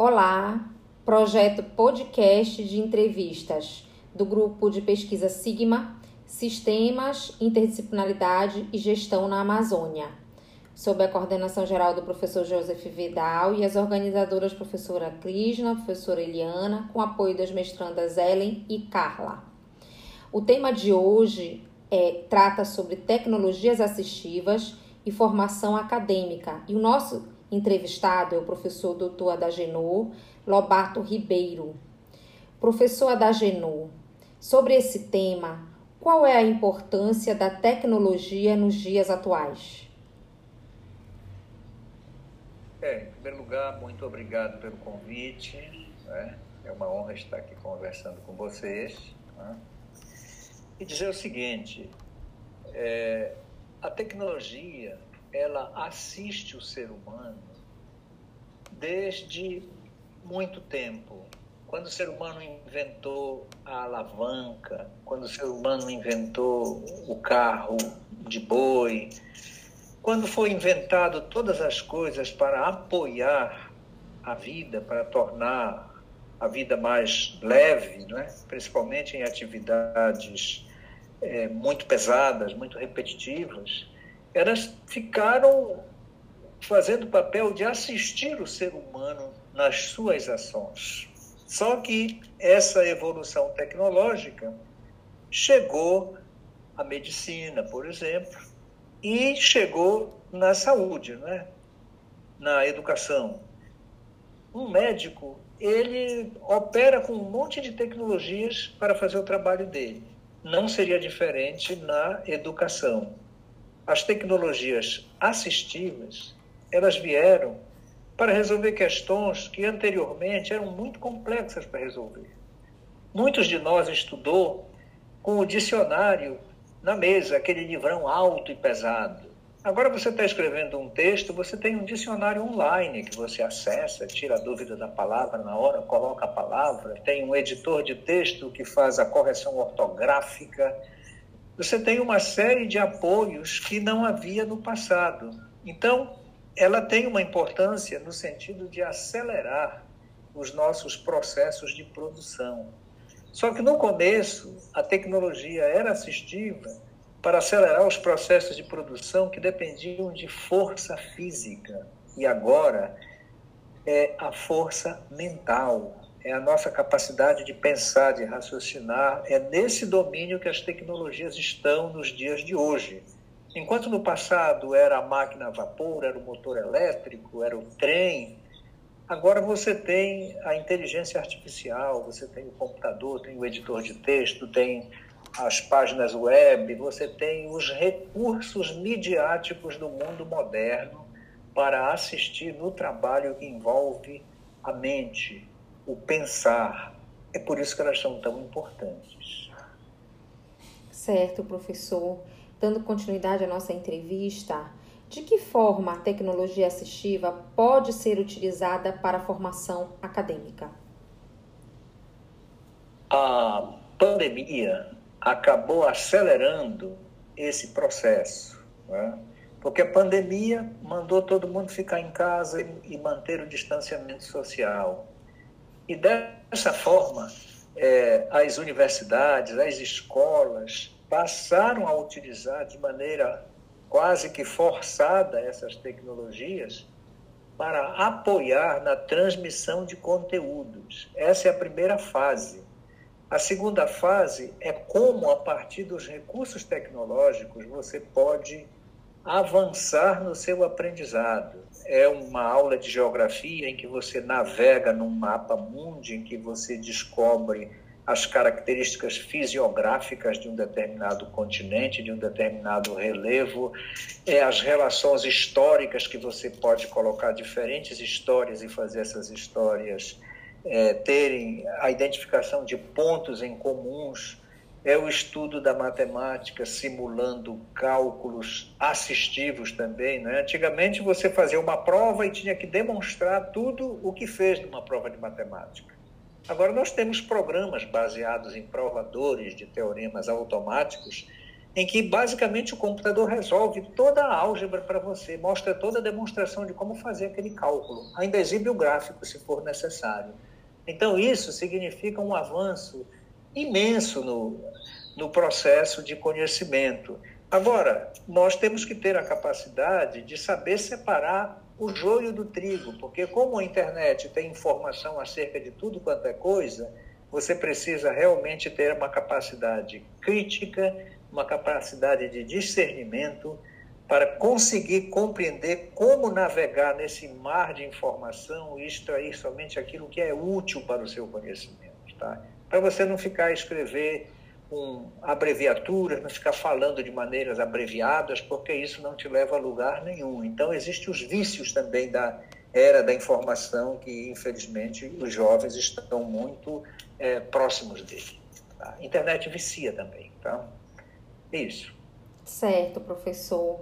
Olá, projeto podcast de entrevistas do grupo de pesquisa Sigma, Sistemas, Interdisciplinaridade e Gestão na Amazônia, sob a coordenação geral do professor Joseph Vidal e as organizadoras professora Krishna, professora Eliana, com apoio das mestrandas Ellen e Carla. O tema de hoje é, trata sobre tecnologias assistivas e formação acadêmica. E o nosso entrevistado é o professor Dr. Adagenor Lobato Ribeiro. Professor Adagenor, sobre esse tema, qual é a importância da tecnologia nos dias atuais? É, em primeiro lugar, muito obrigado pelo convite. Né? É uma honra estar aqui conversando com vocês. Né? E dizer o seguinte: é, a tecnologia ela assiste o ser humano desde muito tempo. Quando o ser humano inventou a alavanca, quando o ser humano inventou o carro de boi, quando foi inventado todas as coisas para apoiar a vida, para tornar a vida mais leve, né? principalmente em atividades é, muito pesadas, muito repetitivas, elas ficaram fazendo o papel de assistir o ser humano nas suas ações. Só que essa evolução tecnológica chegou à medicina, por exemplo, e chegou na saúde, né? na educação. Um médico, ele opera com um monte de tecnologias para fazer o trabalho dele. Não seria diferente na educação as tecnologias assistivas, elas vieram para resolver questões que anteriormente eram muito complexas para resolver. Muitos de nós estudou com o dicionário na mesa, aquele livrão alto e pesado. Agora você está escrevendo um texto, você tem um dicionário online que você acessa, tira a dúvida da palavra na hora, coloca a palavra, tem um editor de texto que faz a correção ortográfica, você tem uma série de apoios que não havia no passado. Então, ela tem uma importância no sentido de acelerar os nossos processos de produção. Só que no começo, a tecnologia era assistiva para acelerar os processos de produção que dependiam de força física. E agora é a força mental, é a nossa capacidade de pensar, de raciocinar. É nesse domínio que as tecnologias estão nos dias de hoje. Enquanto no passado era a máquina a vapor, era o motor elétrico, era o trem, agora você tem a inteligência artificial, você tem o computador, tem o editor de texto, tem as páginas web, você tem os recursos midiáticos do mundo moderno para assistir no trabalho que envolve a mente, o pensar. É por isso que elas são tão importantes. Certo, professor. Dando continuidade à nossa entrevista, de que forma a tecnologia assistiva pode ser utilizada para a formação acadêmica? A pandemia acabou acelerando esse processo, né? porque a pandemia mandou todo mundo ficar em casa e manter o distanciamento social. E dessa forma, é, as universidades, as escolas passaram a utilizar de maneira quase que forçada essas tecnologias para apoiar na transmissão de conteúdos. Essa é a primeira fase. A segunda fase é como, a partir dos recursos tecnológicos, você pode avançar no seu aprendizado. É uma aula de geografia em que você navega num mapa mundi, em que você descobre as características fisiográficas de um determinado continente, de um determinado relevo, é as relações históricas que você pode colocar diferentes histórias e fazer essas histórias é, terem a identificação de pontos em comuns é o estudo da matemática simulando cálculos assistivos também. Né? Antigamente você fazia uma prova e tinha que demonstrar tudo o que fez numa prova de matemática. Agora nós temos programas baseados em provadores de teoremas automáticos em que basicamente o computador resolve toda a álgebra para você, mostra toda a demonstração de como fazer aquele cálculo, ainda exibe o gráfico se for necessário. Então, isso significa um avanço imenso no, no processo de conhecimento. Agora, nós temos que ter a capacidade de saber separar o joio do trigo, porque como a internet tem informação acerca de tudo quanto é coisa, você precisa realmente ter uma capacidade crítica, uma capacidade de discernimento para conseguir compreender como navegar nesse mar de informação e extrair somente aquilo que é útil para o seu conhecimento, tá? Para você não ficar escrever com abreviaturas, não ficar falando de maneiras abreviadas, porque isso não te leva a lugar nenhum. Então, existem os vícios também da era da informação que, infelizmente, os jovens estão muito é, próximos dele. Tá? A internet vicia também. Tá? Isso. Certo, professor.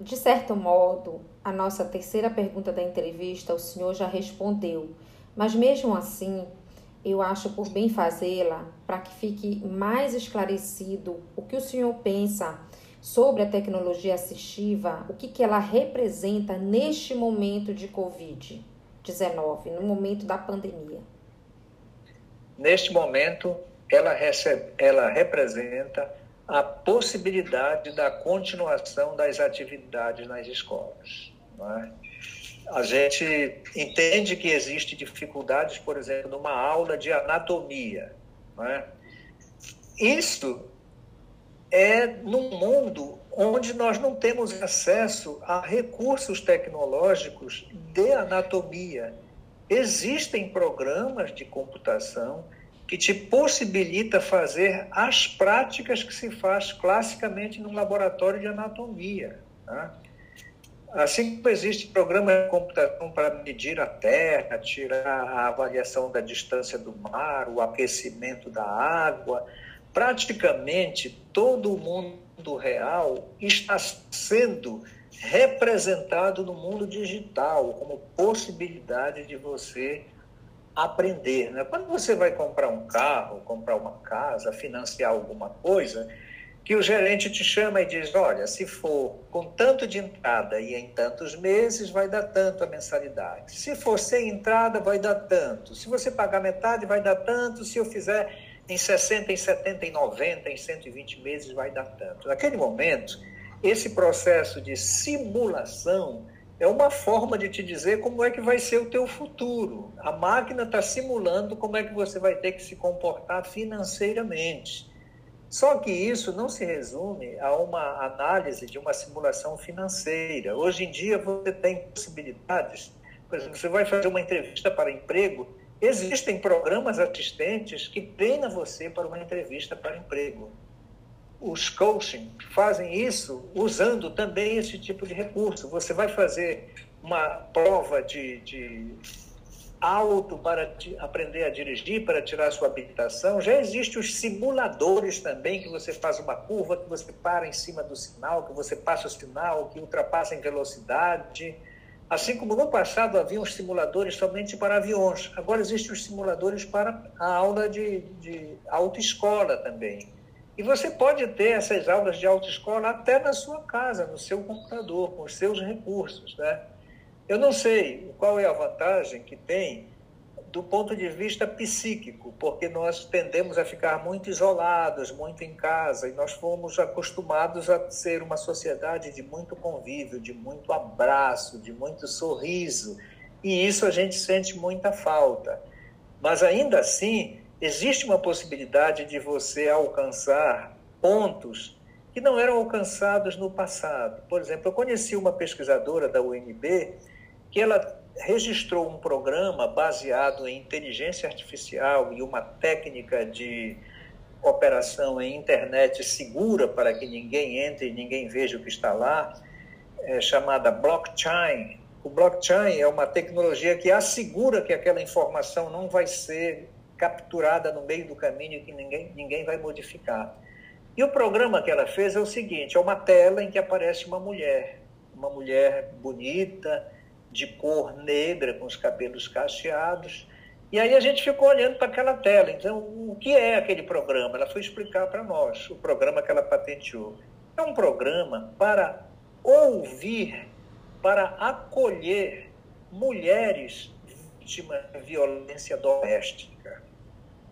De certo modo, a nossa terceira pergunta da entrevista o senhor já respondeu, mas mesmo assim, eu acho por bem fazê-la para que fique mais esclarecido o que o senhor pensa sobre a tecnologia assistiva, o que, que ela representa neste momento de Covid-19, no momento da pandemia. Neste momento, ela, recebe, ela representa a possibilidade da continuação das atividades nas escolas. É? A gente entende que existe dificuldades, por exemplo, numa aula de anatomia. É? Isso é num mundo onde nós não temos acesso a recursos tecnológicos de anatomia. Existem programas de computação que te possibilita fazer as práticas que se faz classicamente no laboratório de anatomia. Tá? Assim como existe programa de computação para medir a Terra, tirar a avaliação da distância do mar, o aquecimento da água, praticamente todo o mundo real está sendo representado no mundo digital como possibilidade de você aprender. Né? Quando você vai comprar um carro, comprar uma casa, financiar alguma coisa, que o gerente te chama e diz: olha, se for com tanto de entrada e em tantos meses, vai dar tanto a mensalidade. Se for sem entrada, vai dar tanto. Se você pagar metade, vai dar tanto. Se eu fizer em 60, em 70, em 90, em 120 meses, vai dar tanto. Naquele momento, esse processo de simulação é uma forma de te dizer como é que vai ser o teu futuro. A máquina está simulando como é que você vai ter que se comportar financeiramente. Só que isso não se resume a uma análise de uma simulação financeira. Hoje em dia você tem possibilidades, por exemplo, você vai fazer uma entrevista para emprego, existem programas assistentes que treinam você para uma entrevista para emprego os coaching fazem isso usando também esse tipo de recurso. Você vai fazer uma prova de, de auto para aprender a dirigir, para tirar sua habilitação. Já existem os simuladores também, que você faz uma curva, que você para em cima do sinal, que você passa o sinal, que ultrapassa em velocidade. Assim como no passado havia os simuladores somente para aviões, agora existem os simuladores para a aula de, de autoescola também. E você pode ter essas aulas de autoescola até na sua casa, no seu computador, com os seus recursos. Né? Eu não sei qual é a vantagem que tem do ponto de vista psíquico, porque nós tendemos a ficar muito isolados, muito em casa, e nós fomos acostumados a ser uma sociedade de muito convívio, de muito abraço, de muito sorriso, e isso a gente sente muita falta. Mas ainda assim, existe uma possibilidade de você alcançar pontos que não eram alcançados no passado. Por exemplo, eu conheci uma pesquisadora da UNB que ela registrou um programa baseado em inteligência artificial e uma técnica de operação em internet segura para que ninguém entre e ninguém veja o que está lá, é, chamada blockchain. O blockchain é uma tecnologia que assegura que aquela informação não vai ser capturada no meio do caminho que ninguém, ninguém vai modificar. E o programa que ela fez é o seguinte: é uma tela em que aparece uma mulher, uma mulher bonita, de cor negra, com os cabelos cacheados, E aí a gente ficou olhando para aquela tela. Então, o que é aquele programa? Ela foi explicar para nós o programa que ela patenteou. É um programa para ouvir, para acolher mulheres vítimas de violência doméstica.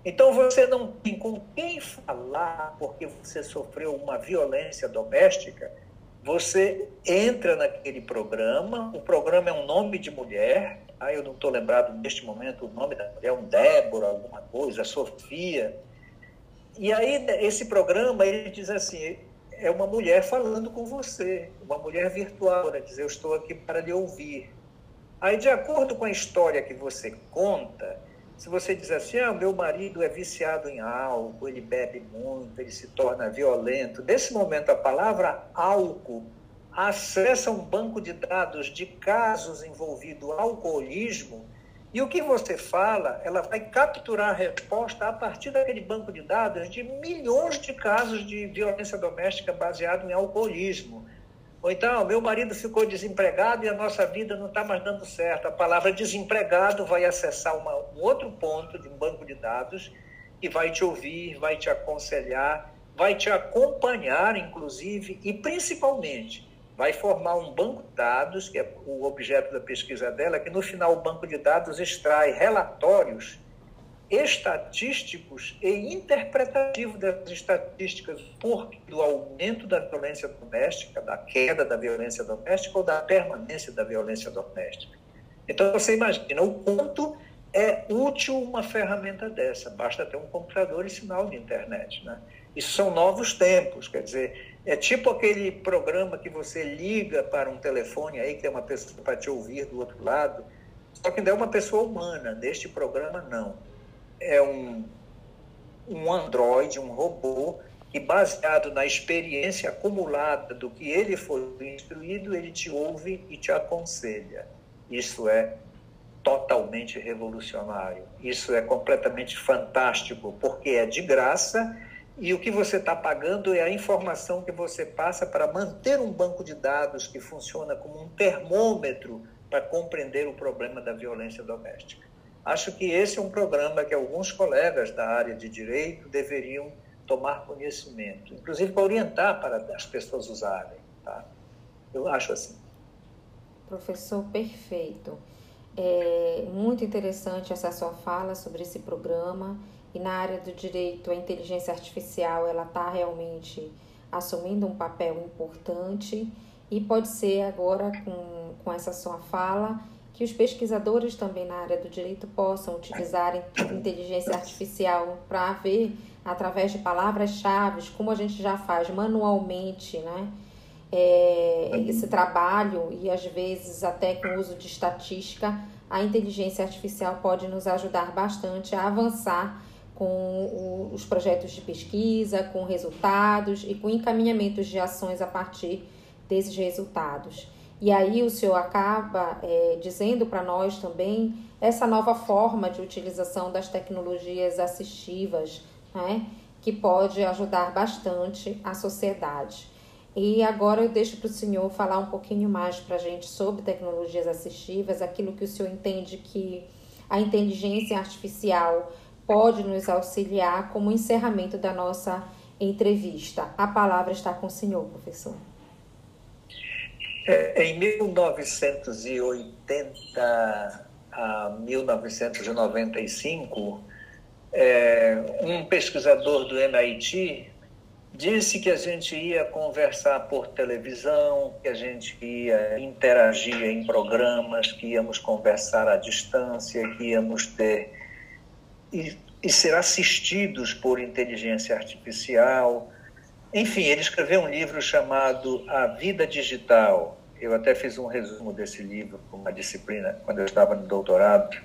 Então você não tem com quem falar porque você sofreu uma violência doméstica. Você entra naquele programa, o programa é um nome de mulher, ah, eu não estou lembrado neste momento o nome da mulher, um Débora, alguma coisa, Sofia. E aí esse programa ele diz assim, é uma mulher falando com você, uma mulher virtual, né? diz eu estou aqui para lhe ouvir. Aí de acordo com a história que você conta, se você diz assim, ah, meu marido é viciado em álcool, ele bebe muito, ele se torna violento, nesse momento a palavra álcool acessa um banco de dados de casos envolvido alcoolismo e o que você fala, ela vai capturar a resposta a partir daquele banco de dados de milhões de casos de violência doméstica baseado em alcoolismo. Ou então, meu marido ficou desempregado e a nossa vida não está mais dando certo. A palavra desempregado vai acessar uma, um outro ponto de um banco de dados e vai te ouvir, vai te aconselhar, vai te acompanhar, inclusive, e principalmente vai formar um banco de dados, que é o objeto da pesquisa dela, que no final o banco de dados extrai relatórios estatísticos e interpretativos das estatísticas por do aumento da violência doméstica, da queda da violência doméstica ou da permanência da violência doméstica. Então você imagina o quanto é útil uma ferramenta dessa, basta ter um computador e sinal de internet, né? Isso são novos tempos, quer dizer, é tipo aquele programa que você liga para um telefone aí, que tem uma pessoa para te ouvir do outro lado, só que ainda é uma pessoa humana. Neste programa, não. É um, um androide, um robô, que baseado na experiência acumulada do que ele foi instruído, ele te ouve e te aconselha. Isso é totalmente revolucionário. Isso é completamente fantástico, porque é de graça e o que você está pagando é a informação que você passa para manter um banco de dados que funciona como um termômetro para compreender o problema da violência doméstica. Acho que esse é um programa que alguns colegas da área de direito deveriam tomar conhecimento, inclusive para orientar para as pessoas usarem. Tá? Eu acho assim. Professor, perfeito. É muito interessante essa sua fala sobre esse programa e na área do direito, a inteligência artificial ela está realmente assumindo um papel importante e pode ser agora com, com essa sua fala que os pesquisadores também na área do direito possam utilizar inteligência artificial para ver através de palavras-chave como a gente já faz manualmente, né? É, esse trabalho e às vezes até com o uso de estatística, a inteligência artificial pode nos ajudar bastante a avançar com os projetos de pesquisa, com resultados e com encaminhamentos de ações a partir desses resultados. E aí o senhor acaba é, dizendo para nós também essa nova forma de utilização das tecnologias assistivas, né, que pode ajudar bastante a sociedade. E agora eu deixo para o senhor falar um pouquinho mais para a gente sobre tecnologias assistivas, aquilo que o senhor entende que a inteligência artificial pode nos auxiliar como encerramento da nossa entrevista. A palavra está com o senhor, professor. É, em 1980 a 1995, é, um pesquisador do MIT disse que a gente ia conversar por televisão, que a gente ia interagir em programas, que íamos conversar à distância, que íamos ter e, e ser assistidos por inteligência artificial. Enfim, ele escreveu um livro chamado A Vida Digital. Eu até fiz um resumo desse livro com uma disciplina quando eu estava no doutorado.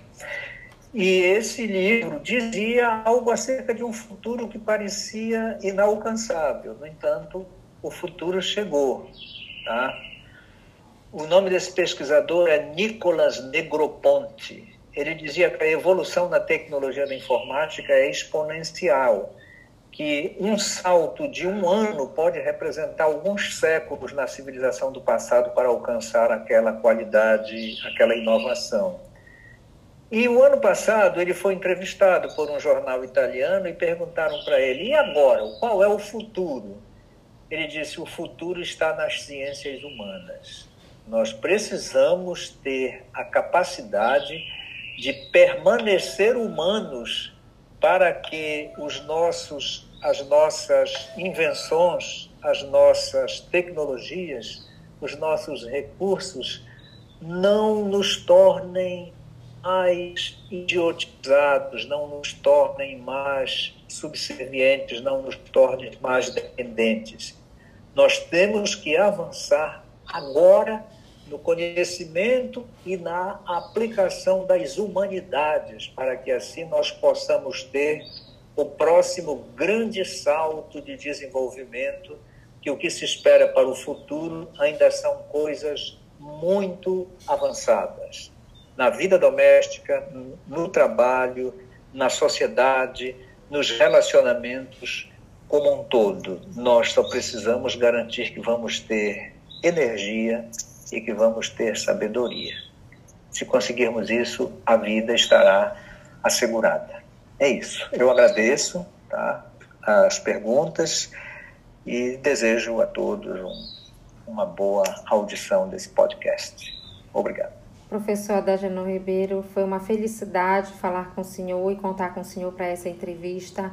E esse livro dizia algo acerca de um futuro que parecia inalcançável. No entanto, o futuro chegou. Tá? O nome desse pesquisador é Nicolas Negroponte ele dizia que a evolução na tecnologia da informática é exponencial, que um salto de um ano pode representar alguns séculos na civilização do passado para alcançar aquela qualidade, aquela inovação. E o ano passado ele foi entrevistado por um jornal italiano e perguntaram para ele: e agora? Qual é o futuro? Ele disse: o futuro está nas ciências humanas. Nós precisamos ter a capacidade de permanecer humanos para que os nossos, as nossas invenções, as nossas tecnologias, os nossos recursos não nos tornem mais idiotizados, não nos tornem mais subservientes, não nos tornem mais dependentes. Nós temos que avançar agora no conhecimento e na aplicação das humanidades, para que assim nós possamos ter o próximo grande salto de desenvolvimento, que o que se espera para o futuro ainda são coisas muito avançadas. Na vida doméstica, no trabalho, na sociedade, nos relacionamentos como um todo. Nós só precisamos garantir que vamos ter energia e que vamos ter sabedoria. Se conseguirmos isso, a vida estará assegurada. É isso. Eu agradeço tá, as perguntas e desejo a todos um, uma boa audição desse podcast. Obrigado. Professor Adageno Ribeiro, foi uma felicidade falar com o senhor e contar com o senhor para essa entrevista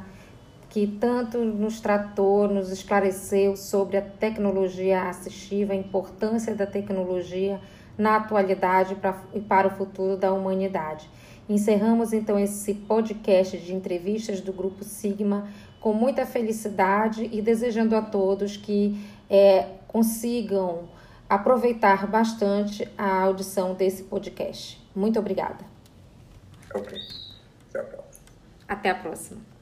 que tanto nos tratou, nos esclareceu sobre a tecnologia assistiva, a importância da tecnologia na atualidade e para o futuro da humanidade. Encerramos então esse podcast de entrevistas do Grupo Sigma com muita felicidade e desejando a todos que é, consigam aproveitar bastante a audição desse podcast. Muito obrigada. Ok. Até a próxima. Até a próxima.